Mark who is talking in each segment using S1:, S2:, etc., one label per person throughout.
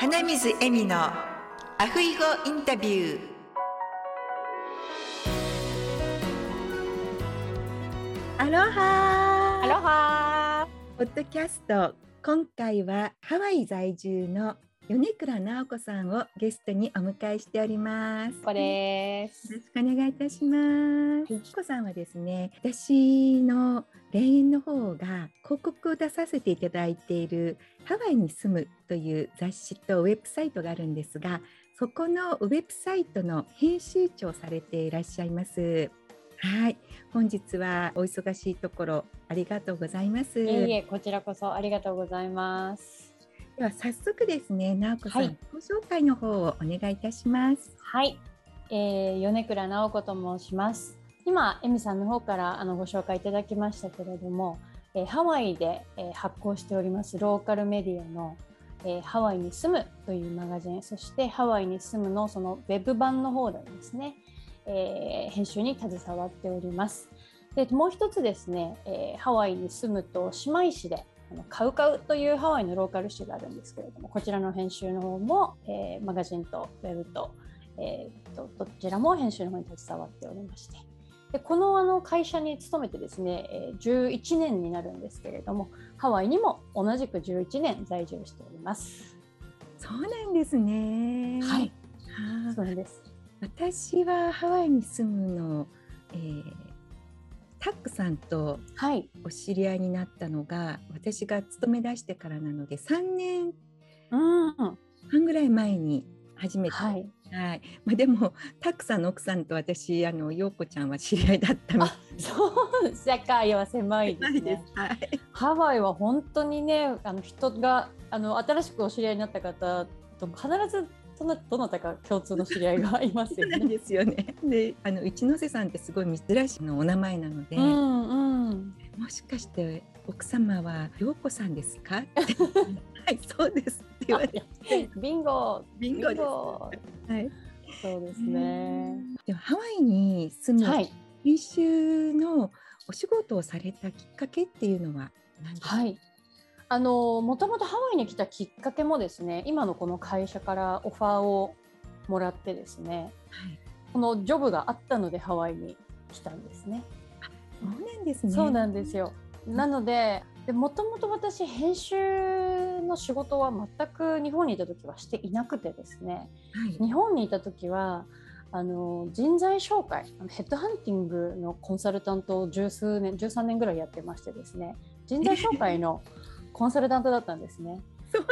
S1: 花水恵美のアフイゴインタビュー。アロハ。
S2: アロハ。
S1: ポッドキャスト。今回はハワイ在住の米倉直子さんをゲストにお迎えしております。
S2: こです。
S1: よろしくお願いいたします。ひこさんはですね、私の霊園の方が広告を出させていただいているハワイに住むという雑誌とウェブサイトがあるんですが、そこのウェブサイトの編集長をされていらっしゃいます。はい、本日はお忙しいところありがとうございます。
S2: いえいえ、こちらこそありがとうございます。
S1: では早速ですね、直子さん、
S2: はい
S1: ご紹介の方をお願いいたします。
S2: はい、えー、米倉直子と申します。今、エミさんの方からあのご紹介いただきましたけれども、えーハワイで、えー発行しておりますローカルメディアの、えーハワイに住むというマガジン、そしてハワイに住むのそのウェブ版の方でですね、えー編集に携わっております。でもう一つですね、えーハワイに住むと姉妹誌であのカウカウというハワイのローカル誌があるんですけれどもこちらの編集の方も、えーマガジンとウェブと,、えーとどちらも編集の方に携わっておりましてでこのあの会社に勤めてですね、えー11年になるんですけれどもハワイにも同じく11年在住しております。
S1: そうなんですね。
S2: はい、
S1: はあ
S2: そうです。
S1: 私はハワイに住むの、えータックさんと
S2: はい、
S1: お知り合いになったのが私が勤め出してからなので3年
S2: うん、
S1: 半ぐらい前に初めて、は
S2: はい。い、
S1: まあ、でもタックさんの奥さんと私あの陽子ちゃんは知り合いだったみ
S2: あそう世界は狭いで
S1: たいで
S2: す。ね
S1: す。。はい、
S2: ハワイは本当にねあの人があの新しくお知り合いになった方と必ずどなどなたか共通の知り合いがいますよね。
S1: ですよね。であの一ノ瀬さんってすごい珍しいのお名前なので、
S2: うんうん、
S1: もしかして奥様は陽子さんですか？っ てはいそうですって言われて
S2: ビンゴ
S1: ビンゴです。
S2: ゴ
S1: はい
S2: そうですね。
S1: でもハワイに住む
S2: はい
S1: 編集のお仕事をされたきっかけっていうのは何ですか、
S2: はい。あのもともとハワイに来たきっかけもですね今のこの会社からオファーをもらってですね
S1: はい
S2: このジョブがあったのでハワイに来たんですね。
S1: そうなんですね。
S2: そうなんですよ。なので、でもともと私編集の仕事は全く日本にいた時はしていなくてですね。
S1: はい。
S2: 日本にいた時はあの人材紹介、ヘッドハンティングのコンサルタントを十数年、13年ぐらいやってましてですね。人材紹介のコンサルタントだったんですね。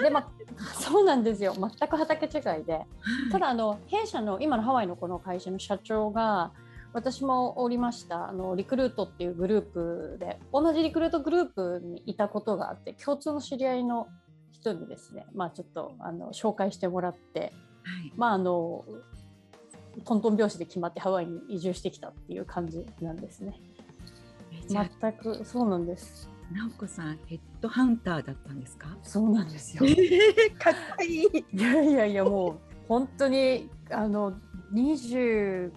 S2: で、まあ、そうなんですよ。全く畑違いで。ただあの弊社の今のハワイのこの会社の社長が私もおりましたあのリクルートっていうグループで同じリクルートグループにいたことがあって共通の知り合いの人にですねまあちょっとあの紹介してもらって
S1: はい。
S2: まああのトントン拍子で決まってハワイに移住してきたっていう感じなんですね。全くそうなんです。
S1: 直子さんヘッドハンターだったんですか？
S2: そうなんですよ。
S1: えー、かっこいい。
S2: いやいやいやもう本当にあの25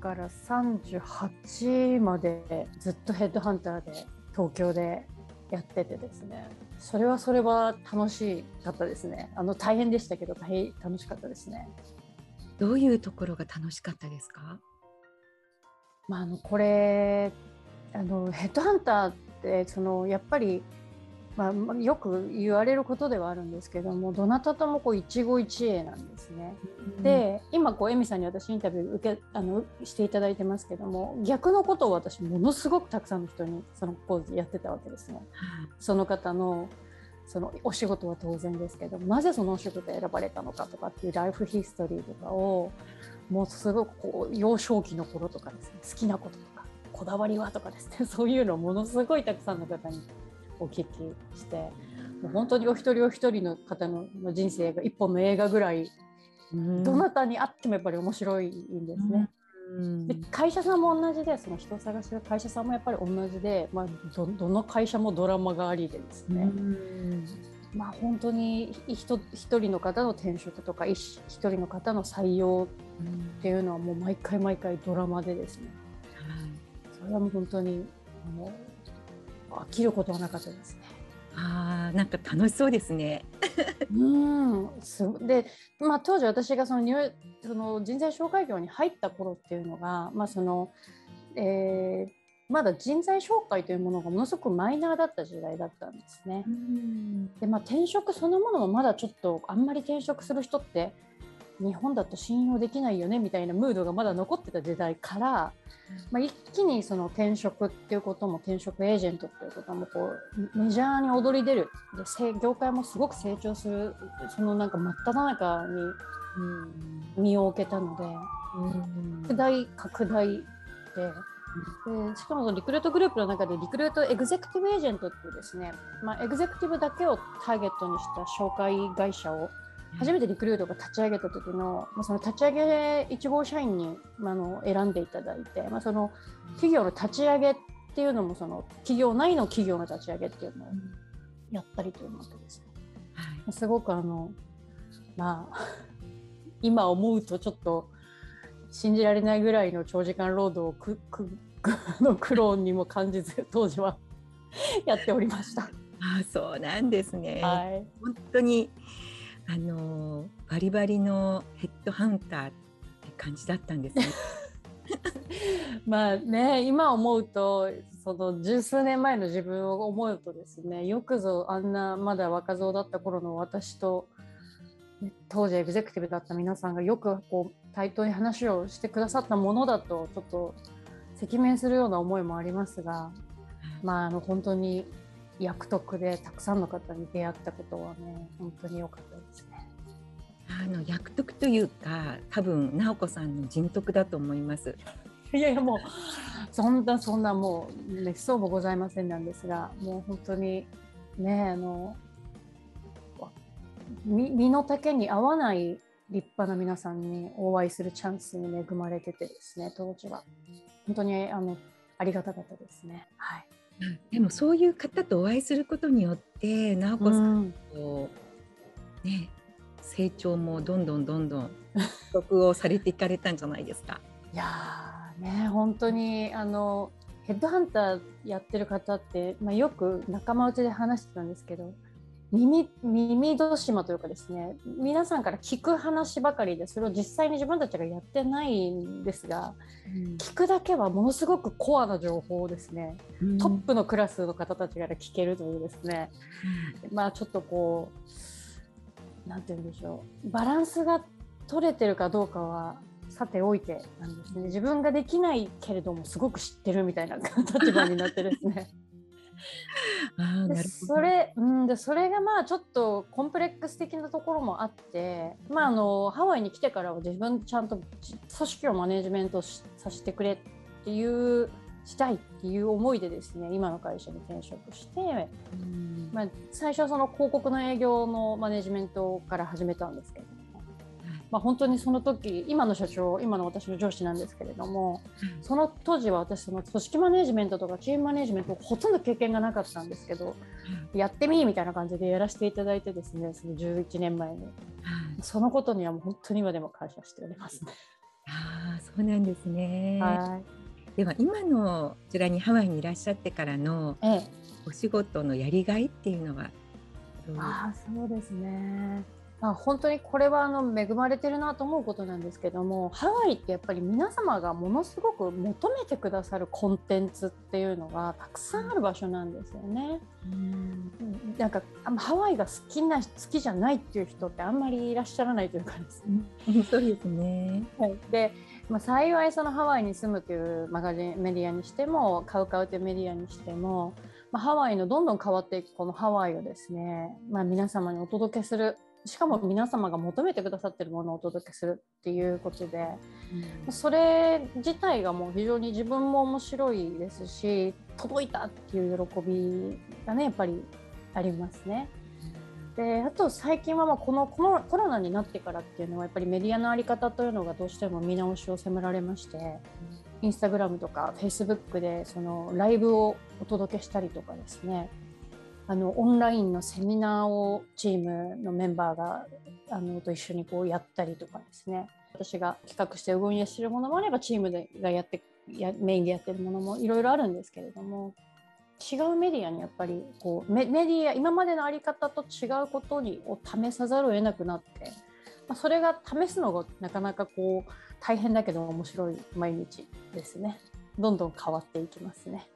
S2: から38までずっとヘッドハンターで東京でやっててですねそれはそれは楽しかったですねあの大変でしたけど大変楽しかったですね。
S1: どういうところが楽しかったですか？
S2: まあ、あのこれあのヘッドハンターってそのやっぱり、まあまあ、よく言われることではあるんですけどもどなたともこう一期一会なんですね。で今こうエミさんに私インタビュー受けあのしていただいてますけども逆のことを私ものすごくたくさんの人にそのポーズやってたわけですね。
S1: はい
S2: その方のそのお仕事は当然ですけどなぜそのお仕事を選ばれたのかとかっていうライフヒストリーとかをもうすごくこう幼少期の頃とかですね好きなこととかこだわりはとかですね。そういうのをものすごいたくさんの方にお聞きしてもう本当にお一人お一人の方のの人生が一本の映画ぐらいどなたに会ってもやっぱり面白いんですね。
S1: うん。
S2: で会社さんも同じでその人を探してる会社さんもやっぱり同じで、まあ、どどの会社もドラマがありでですね、
S1: うん。
S2: まあ、本当に一一人の方の転職とか一一人の方の採用っていうのはもう毎回毎回ドラマでですね。
S1: はい
S2: それはもう本当にあの飽きることはなかったですね。
S1: あーなんか楽しそうですね。
S2: うんすで、まあ、当時私がそのニュその人材紹介業に入った頃っていうのが、まあそのえー、まだ人材紹介というものがものすごくマイナーだった時代だったんですね。でまあ、転職そのものもまだちょっとあんまり転職する人って日本だと信用できないよねみたいなムードがまだ残ってた時代から、まあ、一気にその転職っていうことも転職エージェントっていうこともこうメジャーに躍り出る。で業界もすごく成長する。そのなんか真っ只中に身を置けたので、拡大拡大で。でしかもリクルートグループの中でリクルートエグゼクティブエージェントっていうですね、まあ、エグゼクティブだけをターゲットにした紹介会社を初めてリクルートが立ち上げた時の、まあ、その立ち上げ1号社員に、まあ、の選んでいただいて、まあ、その企業の立ち上げっていうのもその企業内の企業の立ち上げっていうのをやったりというわけですね。はい、すごくあのまあ 今思うとちょっと信じられないぐらいの長時間労働をくく の苦労にも感じず当時は やっておりました。
S1: あそうなんですね。
S2: はい、
S1: 本当にあのバリバリのヘッドハンターって感じだったんですね。
S2: まあね今思うとその十数年前の自分を思うとですねよくぞあんなまだ若造だった頃の私と当時エグゼクティブだった皆さんがよくこう対等に話をしてくださったものだとちょっと赤面するような思いもありますが、まあ、あの本当に役得でたくさんの方に出会ったことはね本当に良かったですね。
S1: あの役得というか多分直子さんの人徳だと思います。
S2: いやいやもうそんなそんなもうめっそうもございませんなんですがもう本当にねあの身の丈に合わない立派な皆さんにお会いするチャンスに恵まれててですね当時は本当にあのありがたかったですね。はい
S1: でもそういう方とお会いすることによって直子さんと、うん、ね成長もどんどんどんどん 得をされていかれたんじゃないですか。
S2: いやね本当にあのヘッドハンターやってる方って、まあ、よく仲間内で話してたんですけど耳耳戸島というかですね皆さんから聞く話ばかりでそれを実際に自分たちがやってないんですが、うん、聞くだけはものすごくコアな情報をですね、うん、トップのクラスの方たちから聞けるというですね、うん、まあちょっとこう何て言うんでしょう。バランスが取れてるかどうかはさておいてなんですね。自分ができないけれどもすごく知ってるみたいな立場になってですね あでそれ、うん、でそれがまあちょっとコンプレックス的なところもあって、まあ、あのハワイに来てからは自分ちゃんと組織をマネジメントさせてくれっていうしたいっていう思いでですね今の会社に転職して、まあ、最初はその広告の営業のマネジメントから始めたんですけどまあ、本当にその時今の社長今の私の上司なんですけれども、うん、その当時は私その組織マネジメントとかチームマネジメントほとんど経験がなかったんですけど、うん、やってみみたいな感じでやらせていただいてですねその11年前に、うん、そのことにはもう本当に今でも感謝しております。ね。
S1: あそうなんですね、
S2: は
S1: い、では今のこちらにハワイにいらっしゃってからのお仕事のやりがいっていうのは
S2: あそうですねまあ、本当にこれはあの恵まれてるなと思うことなんですけどもハワイってやっぱり皆様がものすごく求めてくださるコンテンツっていうのがたくさんある場所なんですよね。うんなんかハワイが好きな好きじゃないっていう人ってあんまりいらっしゃらないというかです
S1: ね。そうですね、
S2: はい、でまあ、幸いそのハワイに住むというマガジンメディアにしてもカウカウというメディアにしても、まあ、ハワイのどんどん変わっていくこのハワイをですね、まあ、皆様にお届けするしかも皆様が求めてくださってるものをお届けするっていうことで、うん、それ自体がもう非常に自分も面白いですし届いたっていう喜びがねやっぱりありますね。であと最近はまあこのこのコロナになってからっていうのはやっぱりメディアの在り方というのがどうしても見直しを迫られまして、インスタグラムとかフェイスブックでそのライブをお届けしたりとかですねあのオンラインのセミナーをチームのメンバーがあのと一緒にこうやったりとかですね私が企画して運営しているものもあればチームでがやってやメインでやってるものもいろいろあるんですけれども違うメディアにやっぱりこうメメディア今までの在り方と違うことにを試さざるを得なくなって、まあ、それが試すのがなかなかこう大変だけど面白い毎日ですねどんどん変わっていきますね。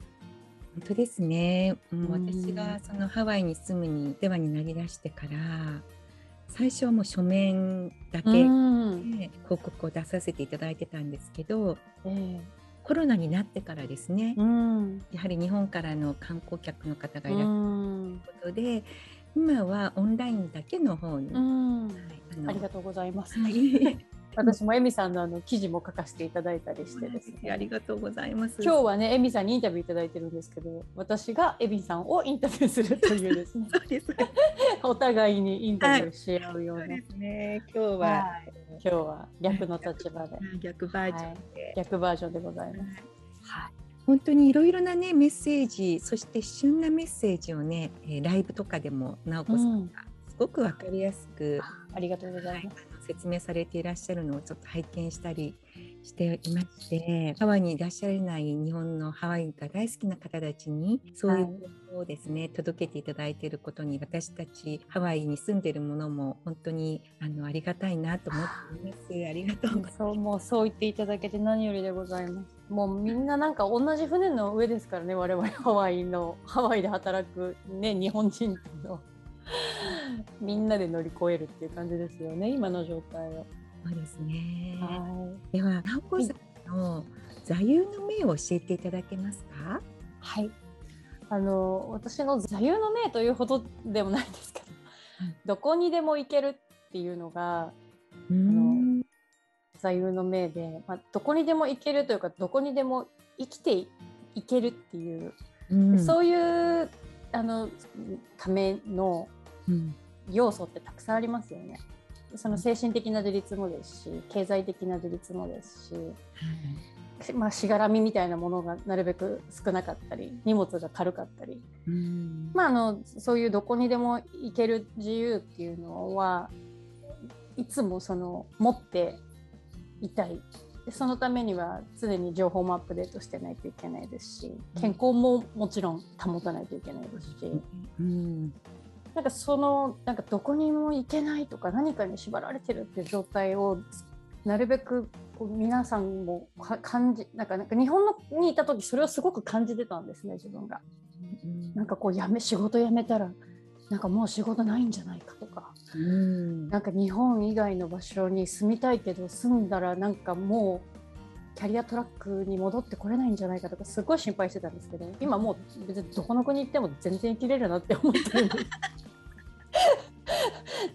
S1: 本当ですね。もう私がそのハワイに住むに世話になりだしてから最初はもう書面だけで広告を出させていただいてたんですけど、えー、コロナになってからですね、やはり日本からの観光客の方がいらっしゃるということで、今はオンラインだけの方に、は
S2: い、ありがとうございます。はい私もエミさんのあの記事も書かせていただいたりしてですね。
S1: ありがとうございます。
S2: 今日はね、エミさんにインタビューいただいてるんですけど、私がエミさんをインタビューするというですね。
S1: そうです。
S2: お互いにインタビューし合うような。
S1: はい、ですね。今日は、はい、
S2: 今日は逆の立場で。
S1: 逆バージョンで、はい、
S2: 逆バージョンでございます。はい。
S1: 本当にいろいろなねメッセージそして旬なメッセージをねライブとかでも直子さんがすごくわかりやすく、うん、
S2: ありがとうございます、
S1: 説明されていらっしゃるのをちょっと拝見したりしていましてハワイにいらっしゃれない日本のハワイが大好きな方たちにそういうことをですね、はい、届けていただいていることに私たちハワイに住んでいるものも本当にあのありがたいなと思っています。ありがとうございます。
S2: そうもうそう言っていただけて何よりでございます。もうみんななんか同じ船の上ですからね我々ハワイのハワイで働くね日本人のみんなで乗り越えるっていう感じですよね今の状態を。
S1: そうですね。はい、では直子さんの座右の銘を教えていただけますか？
S2: はい。あの私の座右の銘というほどでもないんですけど、どこにでも行けるっていうのがあの座右の銘で、まあ、どこにでも行けるというかどこにでも生きていけるっていう、うん、そういうあのための要素ってたくさんありますよね。その精神的な自立もですし経済的な自立もですし、まあ、しがらみみたいなものがなるべく少なかったり荷物が軽かったり、まあ、あのそういうどこにでも行ける自由っていうのはいつもその持っていたい。そのためには常に情報もアップデートしてないといけないですし健康ももちろん保たないといけないですし、うん、なんかそのなんかどこにも行けないとか何かに縛られてるっていう状態をなるべくこう皆さんも感じなんかなんか日本のにいた時それをすごく感じてたんですね自分が。なんかこうやめ仕事辞めたらなんかもう仕事ないんじゃないかとか、うん、なんか日本以外の場所に住みたいけど住んだらなんかもうキャリアトラックに戻ってこれないんじゃないかとかすごい心配してたんですけど今もう別にどこの国行っても全然生きれるなって思ってるんです。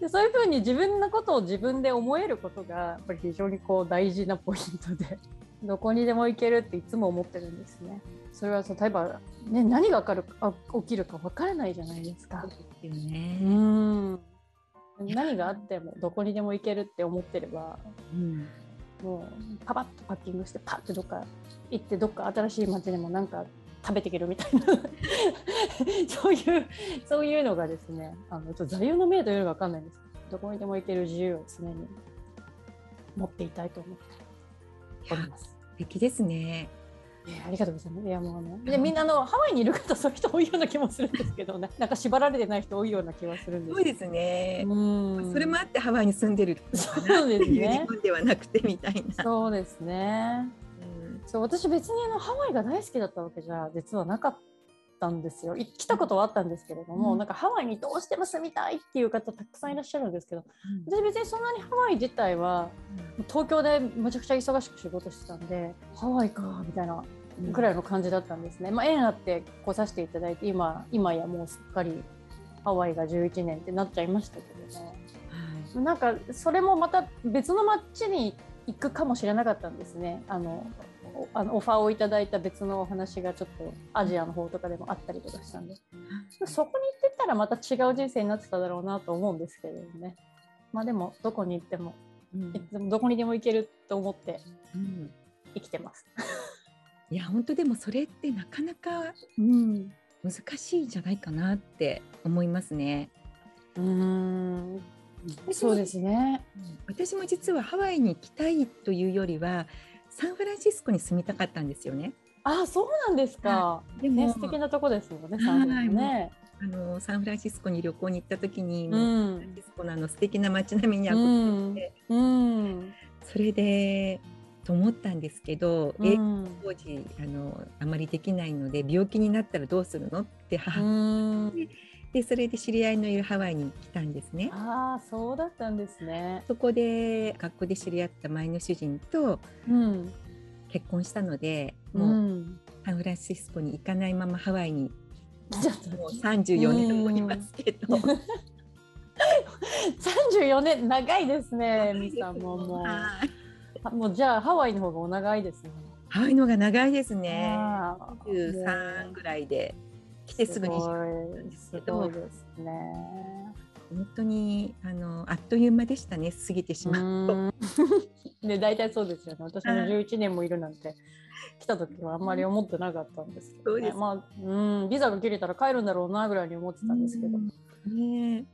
S2: でそういうふうに自分のことを自分で思えることがやっぱり非常にこう大事なポイントで どこにでも行けるっていつも思ってるんですね。それは例えば、ね、何がかる起きるか分からないじゃないですか。
S1: ですよね、
S2: うん何があってもどこにでも行けるって思ってれば、うん、もうパパッとパッキングしてパッてどっか行ってどっか新しい街でもなんか食べていけるみたいな そういうそういうのがですねあのちょっと座右の銘というのが分かんないんですけどどこにでも行ける自由を常に持っていたいと思っております。素
S1: 敵ですね。
S2: えー、ありがとうございます。いやもうね、でみんなのハワイにいる方そういう人 多いような気もするんですけど、ね、なんか縛られてない人多いような気はするんです。
S1: そうですね。うん。それもあってハワイに住んでる
S2: そうですね。
S1: 日本ではなくてみたいな。
S2: そうですね。そう私別にあのハワイが大好きだったわけじゃ実はなかったんですよ来たことはあったんですけれども、うん、なんかハワイにどうしても住みたいっていう方たくさんいらっしゃるんですけど、うん、私別にそんなにハワイ自体は、東京でむちゃくちゃ忙しく仕事してたんでハワイかみたいなぐらいの感じだったんですね。まあ、縁あって来させていただいて今今やもうすっかりハワイが11年ってなっちゃいましたけどね。はい、なんかそれもまた別の街に行くかもしれなかったんですね。あのあのオファーをいただいた別のお話がちょっとアジアの方とかでもあったりとかしたんで、そこに行ってたらまた違う人生になってただろうなと思うんですけどね。まあでもどこに行っても、うん、どこにでも行けると思って生きてます。
S1: いや本当でもそれってなかなか、うん、難しいんじゃないかなって思いますね。
S2: うん。そうですね。
S1: 私も実はハワイに行きたいというよりはサンフランシスコに住みたかったんですよね。
S2: あそうなんですか。
S1: で
S2: ね素敵なとこですよね。サンフランシスコね。
S1: あのサンフランシスコに旅行に行った時に、
S2: う
S1: もうサン
S2: ん
S1: フランシスコのあの素敵な街並みに
S2: う
S1: 憧れて、
S2: んうん
S1: それでと思ったんですけど、
S2: うん
S1: 当時あのあまりできないので病気になったらどうするのって母、
S2: うん
S1: でそれで知り合いのいるハワイに来たんですね。
S2: ああそうだったんですね。
S1: そこで学校で知り合った前の主人と
S2: うん
S1: 結婚したので、
S2: う
S1: もうんサンフランシスコに行かないままハワイにもう34年後いますけど。
S2: 34年長いですね。エミさんもも
S1: はい
S2: うもうじゃあハワイの方がお長いですね。
S1: ハワイのが長いですね。
S2: あー
S1: 23ぐらいで来てすぐに
S2: すごい。すごいですね。
S1: 本当にあのあっという間でしたね。過ぎてしまうと。
S2: うん。で 大体そうですよね。私も
S1: はい
S2: 11年もいるなんて来た時はあんまり思ってなかったんですけど、ね、まあうん。ビザが切れたら帰るんだろうなぐらいに思ってたんですけど。
S1: ね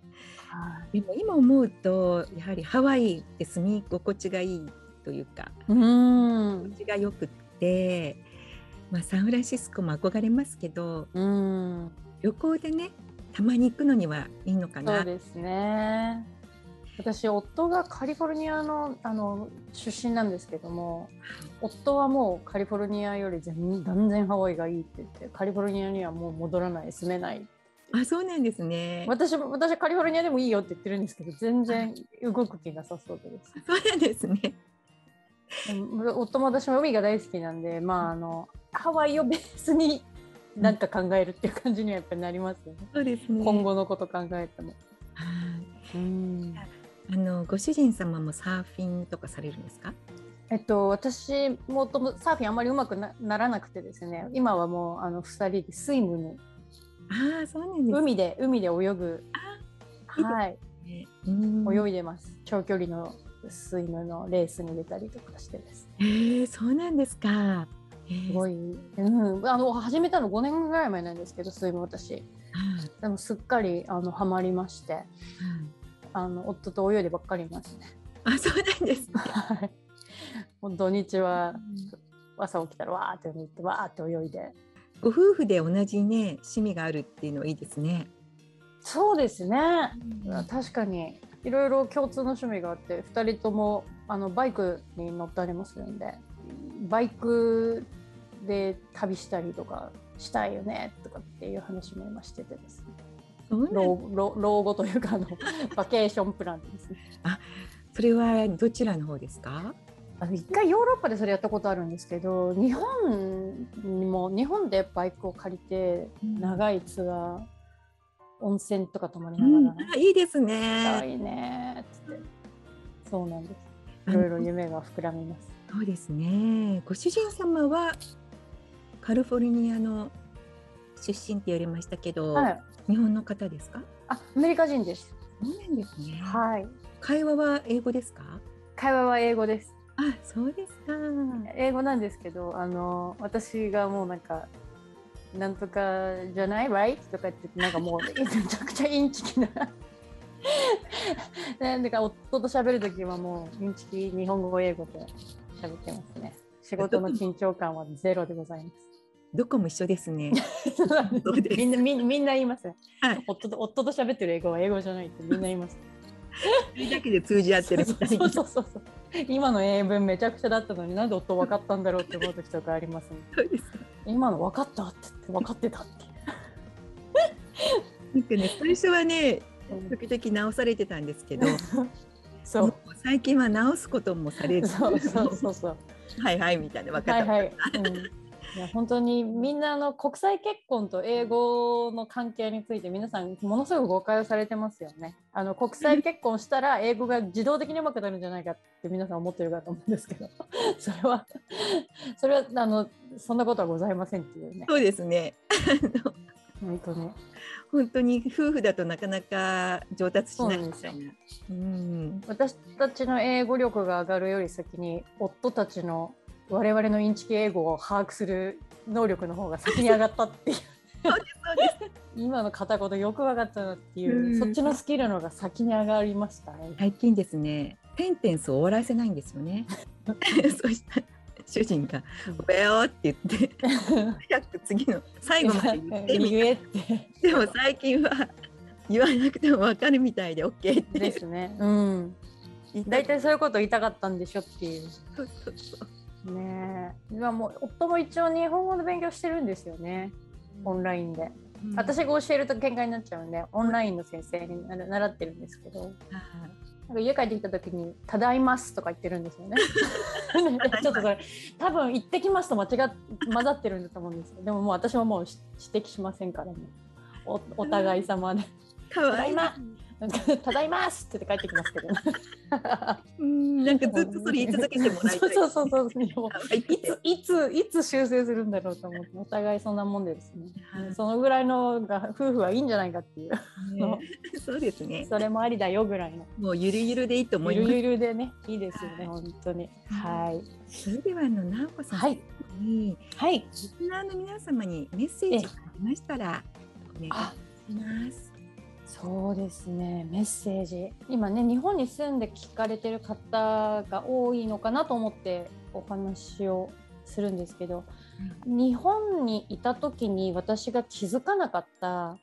S2: はい。
S1: でも今思うとやはりハワイって住み心地がいいというか。
S2: うん。
S1: 心地がよくって、まあ、サンフランシスコも憧れますけど
S2: うん
S1: 旅行でねたまに行くのにはいいのかな。
S2: そうですね。私夫がカリフォルニアのあの出身なんですけども夫はもうカリフォルニアより全断然ハワイがいいって言ってカリフォルニアにはもう戻らない住めない
S1: あそうなんですね。
S2: 私も私はカリフォルニアでもいいよって言ってるんですけど全然動く気なさそうでです
S1: そうなんですね。
S2: うん夫も私も海が大好きなんでまああのハワイをベースになんか考えるっていう感じにはやっぱりなりますよね、
S1: そうですね。
S2: 今後のこと考えても。
S1: はい。
S2: うん。
S1: あのご主人様もサーフィンとかされるんですか？
S2: えっと、私もともサーフィンあんまりうまくなならなくてですね。今はもうあの2人でスイムに
S1: ああそうなんです。
S2: 海で海で泳ぐ。はい
S1: ね。うん。
S2: 泳いでます。長距離のスイムのレースに出たりとかしてです。
S1: へえそうなんですか。えー。
S2: すごい、うん、あの始めたの5年ぐらい前なんですけどスイム私。
S1: はい。
S2: でもすっかりあのハマりまして。
S1: はい。
S2: あの夫と泳いでばっかりいますね。
S1: あそうなんですね。
S2: はい。もう土日は朝起きたらわーって泳いでわーって泳いで。
S1: ご夫婦で同じね趣味があるっていうのはいいですね。
S2: そうですね。
S1: うん。
S2: 確かにいろいろ共通の趣味があって2人ともあのバイクに乗ったりもするんでバイクで旅したりとかしたいよねとかっていう話も今しててですね。老老老後というかあの バケーションプランですね。
S1: それはどちらの方ですか？
S2: あの一回ヨーロッパでそれやったことあるんですけど日本にも日本でバイクを借りて長いツアー温泉とか泊まりな
S1: うん
S2: がら、
S1: あいいですね
S2: た。いねそうなんですいろいろ夢が膨らみます
S1: そうですね。ご主人様はカリフォルニアの出身って言われましたけど、
S2: はい
S1: 日本の方ですか？
S2: あアメリカ人です
S1: そうなんですね。
S2: はい
S1: 会話は英語ですか？
S2: 会話は英語です
S1: あそうですか。
S2: 英語なんですけどあの私がもうなんかなんとかじゃない？Right? とか言ってなんかもうめちゃくちゃインチキなねだから夫と喋るときはもうインチキ日本語英語で喋ってますね。仕事の緊張感はゼロでございます。
S1: どこも一緒ですね。
S2: みんなみんみんな言いますね、
S1: はい。
S2: 夫と夫と喋ってる英語は英語じゃないってみんな言います。
S1: それだけで通じ合ってるみたいな。
S2: そうそうそうそう 今の英文めちゃくちゃだったのになんで夫分かったんだろうって思う時とかありますね。
S1: す。
S2: 今の分かったって分かってたって。
S1: なんかね最初はね
S2: うん。
S1: 時々直されてたんですけど、
S2: そ
S1: う。最近は直すこともされず、
S2: そうそうそうそう。
S1: はいはいみたいな分かった。
S2: はいはい、うん、いや本当にみんなあの国際結婚と英語の関係について皆さんものすごく誤解をされてますよねあの国際結婚したら英語が自動的にうまくなるんじゃないかって皆さん思ってるかと思うんですけど それはそれはあのそんなことはございませんっていうね
S1: そうですね。
S2: 本当に
S1: 本当に夫婦だとなかなか上達しない
S2: そうなんですよ
S1: みたいな。うん。
S2: 私たちの英語力が上がるより先に夫たちの我々のインチキ英語を把握する能力の方が先に上がったっていう。今の片言よく分かったなっていう、
S1: うん
S2: そっちのスキルの方が先に上がりましたね。
S1: 最近ですね、センテンスを終わらせないんですよね。そしたら主人が「おべよ」って言って早く次の最後まで言ってみ
S2: 言えって
S1: でも最近は言わなくても分かるみたいで OK って
S2: ですね。うん。大体そういうこと言いたかったんでしょっていう。
S1: そうそうそう
S2: ねえ。今もう夫も一応日本語の勉強してるんですよね。オンラインで。
S1: うん
S2: 私が教えると喧嘩になっちゃうんで、オンラインの先生に習ってるんですけど。
S1: はい
S2: なんか家帰ってきた時に「ただいます」とか言ってるんですよね。ちょっとそれ多分「行ってきます」と間違っ混ざってるんだと思うんですよ。でももう私はもうし指摘しませんからね。おお互い様で
S1: かわいい
S2: ただいま。なんか「ただいます」って帰ってきますけど。
S1: うんなんかずっとそれ言い続けてもらいたい。
S2: そうそうそうそう。
S1: い。
S2: いついついつ修正するんだろうと思ってお互いそんなもんでですね、
S1: はい。
S2: そのぐらいのが夫婦はいいんじゃないかっていう。
S1: ね。そうですね。
S2: それもありだよぐらいの。
S1: もうゆるゆるでいいと思い
S2: ゆ
S1: ます。
S2: るゆるでねいいですよね、
S1: はい。
S2: 本当に。はい。
S1: それではあの直子さん
S2: はい。
S1: に
S2: はい。
S1: リスナーの皆様にメッセージがありましたらお願い
S2: あ
S1: します。
S2: そうですね。メッセージ。今ね日本に住んで聞かれてる方が多いのかなと思ってお話をするんですけど日本にいた時に私が気づかなかった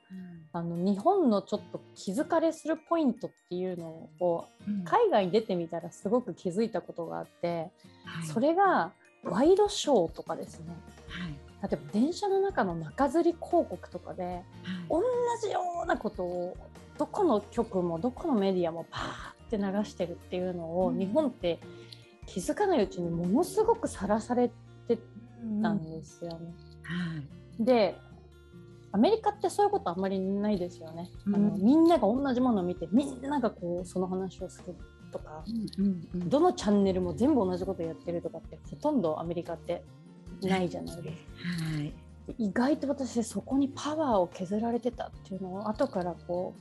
S2: あの日本のちょっと気づかれするポイントっていうのを
S1: うん。
S2: 海外に出てみたらすごく気づいたことがあって
S1: はい。
S2: それがワイドショーとかですね。
S1: はい
S2: 例えば電車の中の中吊り広告とかで
S1: はい。
S2: 同じようなことをどこの局もどこのメディアもパーって流してるっていうのを、
S1: うん。
S2: 日本って気づかないうちにものすごくさらされてたんですよね。
S1: はい。
S2: でアメリカってそういうことあんまりないですよね。あの
S1: うん
S2: みんなが同じものを見てみんながこうその話をするとか
S1: うんうんうん。
S2: どのチャンネルも全部同じことやってるとかってほとんどアメリカってないじゃないですか。
S1: はい。
S2: 意外と私そこにパワーを削られてたっていうのを後からこ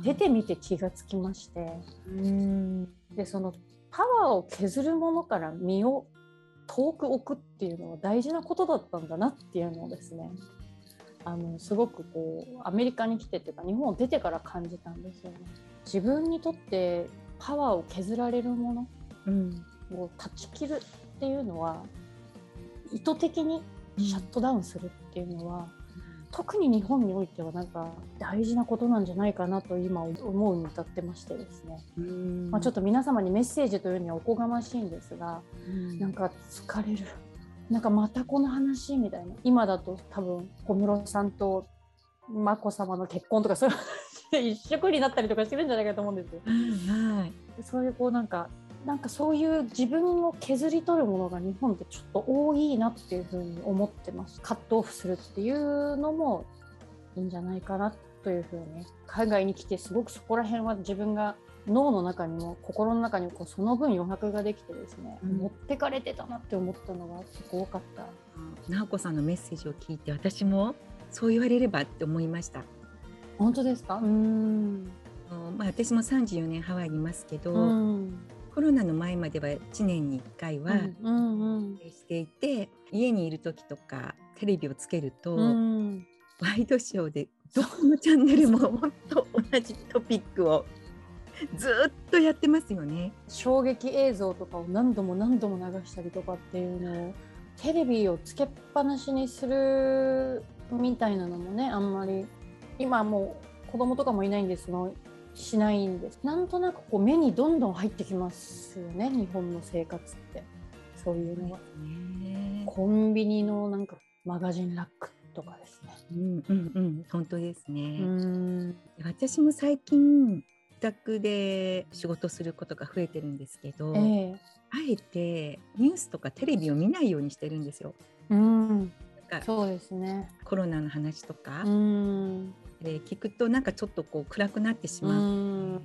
S2: う出てみて気がつきまして。
S1: うん。
S2: でそのパワーを削るものから身を遠く置くっていうのは大事なことだったんだなっていうのをですねあのすごくこうアメリカに来てっていうか日本を出てから感じたんですよね。自分にとってパワーを削られるもの
S1: うん。
S2: を断ち切るっていうのは意図的にシャットダウンするっていうのは、特に日本においてはなんか大事なことなんじゃないかなと今思うに至ってましてですね、
S1: うん。
S2: まあ、ちょっと皆様にメッセージというにはおこがましいんですが
S1: うん。
S2: なんか疲れる。なんかまたこの話みたいな。今だと多分小室さんと眞子さまの結婚とかそういう話で一色になったりとかしてるんじゃないかと思うんですよ。
S1: はい。
S2: そういうこうなんかなんかそういう自分を削り取るものが日本ってちょっと多いなっていうふうに思ってます。カットオフするっていうのもいいんじゃないかなというふうに。海外に来てすごくそこら辺は自分が脳の中にも心の中にもこうその分余白ができてですね、
S1: うん。
S2: 持ってかれてたなって思ったのがすごく多かった。
S1: 直子さんのメッセージを聞いて私もそう言われればって思いました。
S2: 本当ですか？うん。
S1: まあ、私も34年ハワイにいますけど、
S2: うん
S1: コロナの前までは1年に1回は
S2: うんうん
S1: していて、家にいる時とかテレビをつけると、
S2: うん。
S1: ワイドショーでどこのチャンネルも本当同じトピックをずっとやってますよね。
S2: 衝撃映像とかを何度も何度も流したりとかっていうのをテレビをつけっぱなしにするみたいなのもねあんまり今もう子供とかもいないんですがしないんです。なんとなくこう目にどんどん入ってきますよね日本の生活って。そういうのが
S1: ね。
S2: コンビニのなんかマガジンラックとかですね。
S1: うんうんうん本当ですね。
S2: うん。
S1: 私も最近自宅で仕事することが増えてるんですけど、
S2: ええ。
S1: あえてニュースとかテレビを見ないようにしてるんですよ。
S2: うん。そうですね。
S1: コロナの話とか、
S2: うん
S1: で聞くとなんかちょっとこう暗くなってし
S2: う
S1: まう。
S2: ん。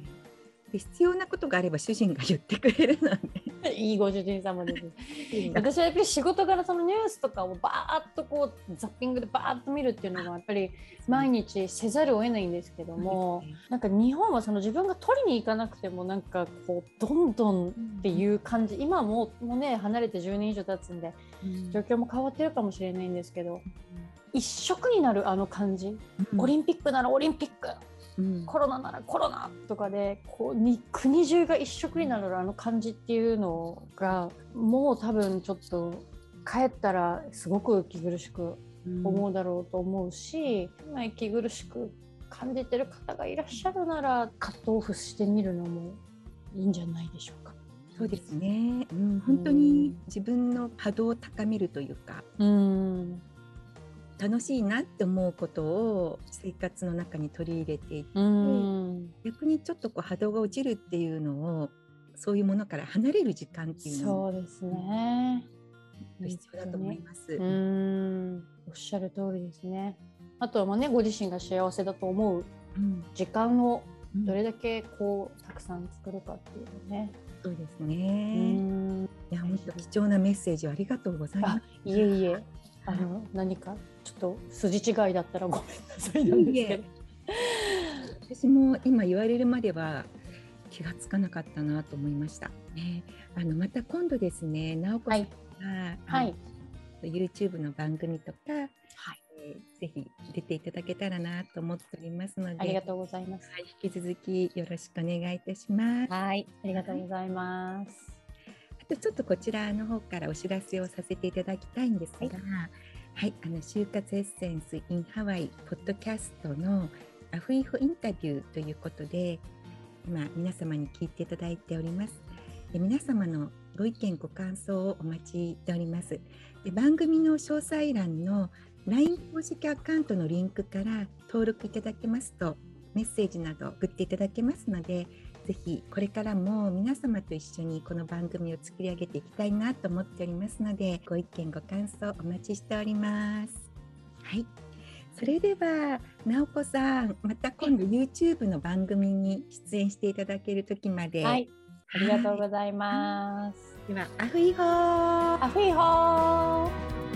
S1: で必要なことがあれば主人が言ってくれるので。
S2: いいご主人様です。私はやっぱり仕事からそのニュースとかをバーッとこうザッピングでバーッと見るっていうのがやっぱり毎日せざるを得ないんですけども、なんか日本はその自分が取りに行かなくてもなんかこうどんどんっていう感じ。今はもうもうね離れて10年以上経つんで状況も変わってるかもしれないんですけど一色になるあの感じ、オリンピックならオリンピック。
S1: うん。
S2: コロナならコロナとかでこうに国中が一色になるあの感じっていうのがもう多分ちょっと帰ったらすごく息苦しく思うだろうと思うし、今息苦しく感じてる方がいらっしゃるならカットオフしてみるのもいいんじゃないでしょうか。
S1: そうですね、うん、本当に自分の波動を高めるというか。
S2: うん
S1: 楽しいなって思うことを生活の中に取り入れていって、
S2: うん
S1: 逆にちょっとこう波動が落ちるっていうのをそういうものから離れる時間っていうのも
S2: そうですね。
S1: 必要だと思います。
S2: うんおっしゃる通りですね。あとはまあねご自身が幸せだと思う
S1: うん
S2: 時間を
S1: うん
S2: どれだけこうたくさん作るかっていうのね。
S1: そうです
S2: う
S1: ね。
S2: ん
S1: いや本当貴重なメッセージをありがとうございま
S2: あ
S1: す。
S2: いえいえあの何かちょっと筋違いだったらごめんなさいなんですけど。
S1: 私も今言われるまでは気がつかなかったなと思いました。ね、あのまた今度ですね、直子さんが、
S2: はい。
S1: YouTube の番組とか、
S2: はい
S1: えーぜひ出ていただけたらなと思っておりますので、
S2: ありがとうございます。
S1: はい、引き続きよろしくお願いいたします。
S2: はい、ありがとうございます。
S1: あとちょっとこちらの方からお知らせをさせていただきたいんですが、はい、あの就活エッセンス in ハワイポッドキャストのアフイホインタビューということで、今皆様に聞いていただいております。で皆様のご意見ご感想をお待ちしております。で番組の詳細欄の LINE 公式アカウントのリンクから登録いただけますとメッセージなど送っていただけますので、ぜひこれからも皆様と一緒にこの番組を作り上げていきたいなと思っておりますので、ご意見ご感想お待ちしております。はい。それでは、直子さん、また今度 YouTube の番組に出演していただける時まで。
S2: はい、ありがとうございます。
S1: では、アフイホー
S2: アフイホー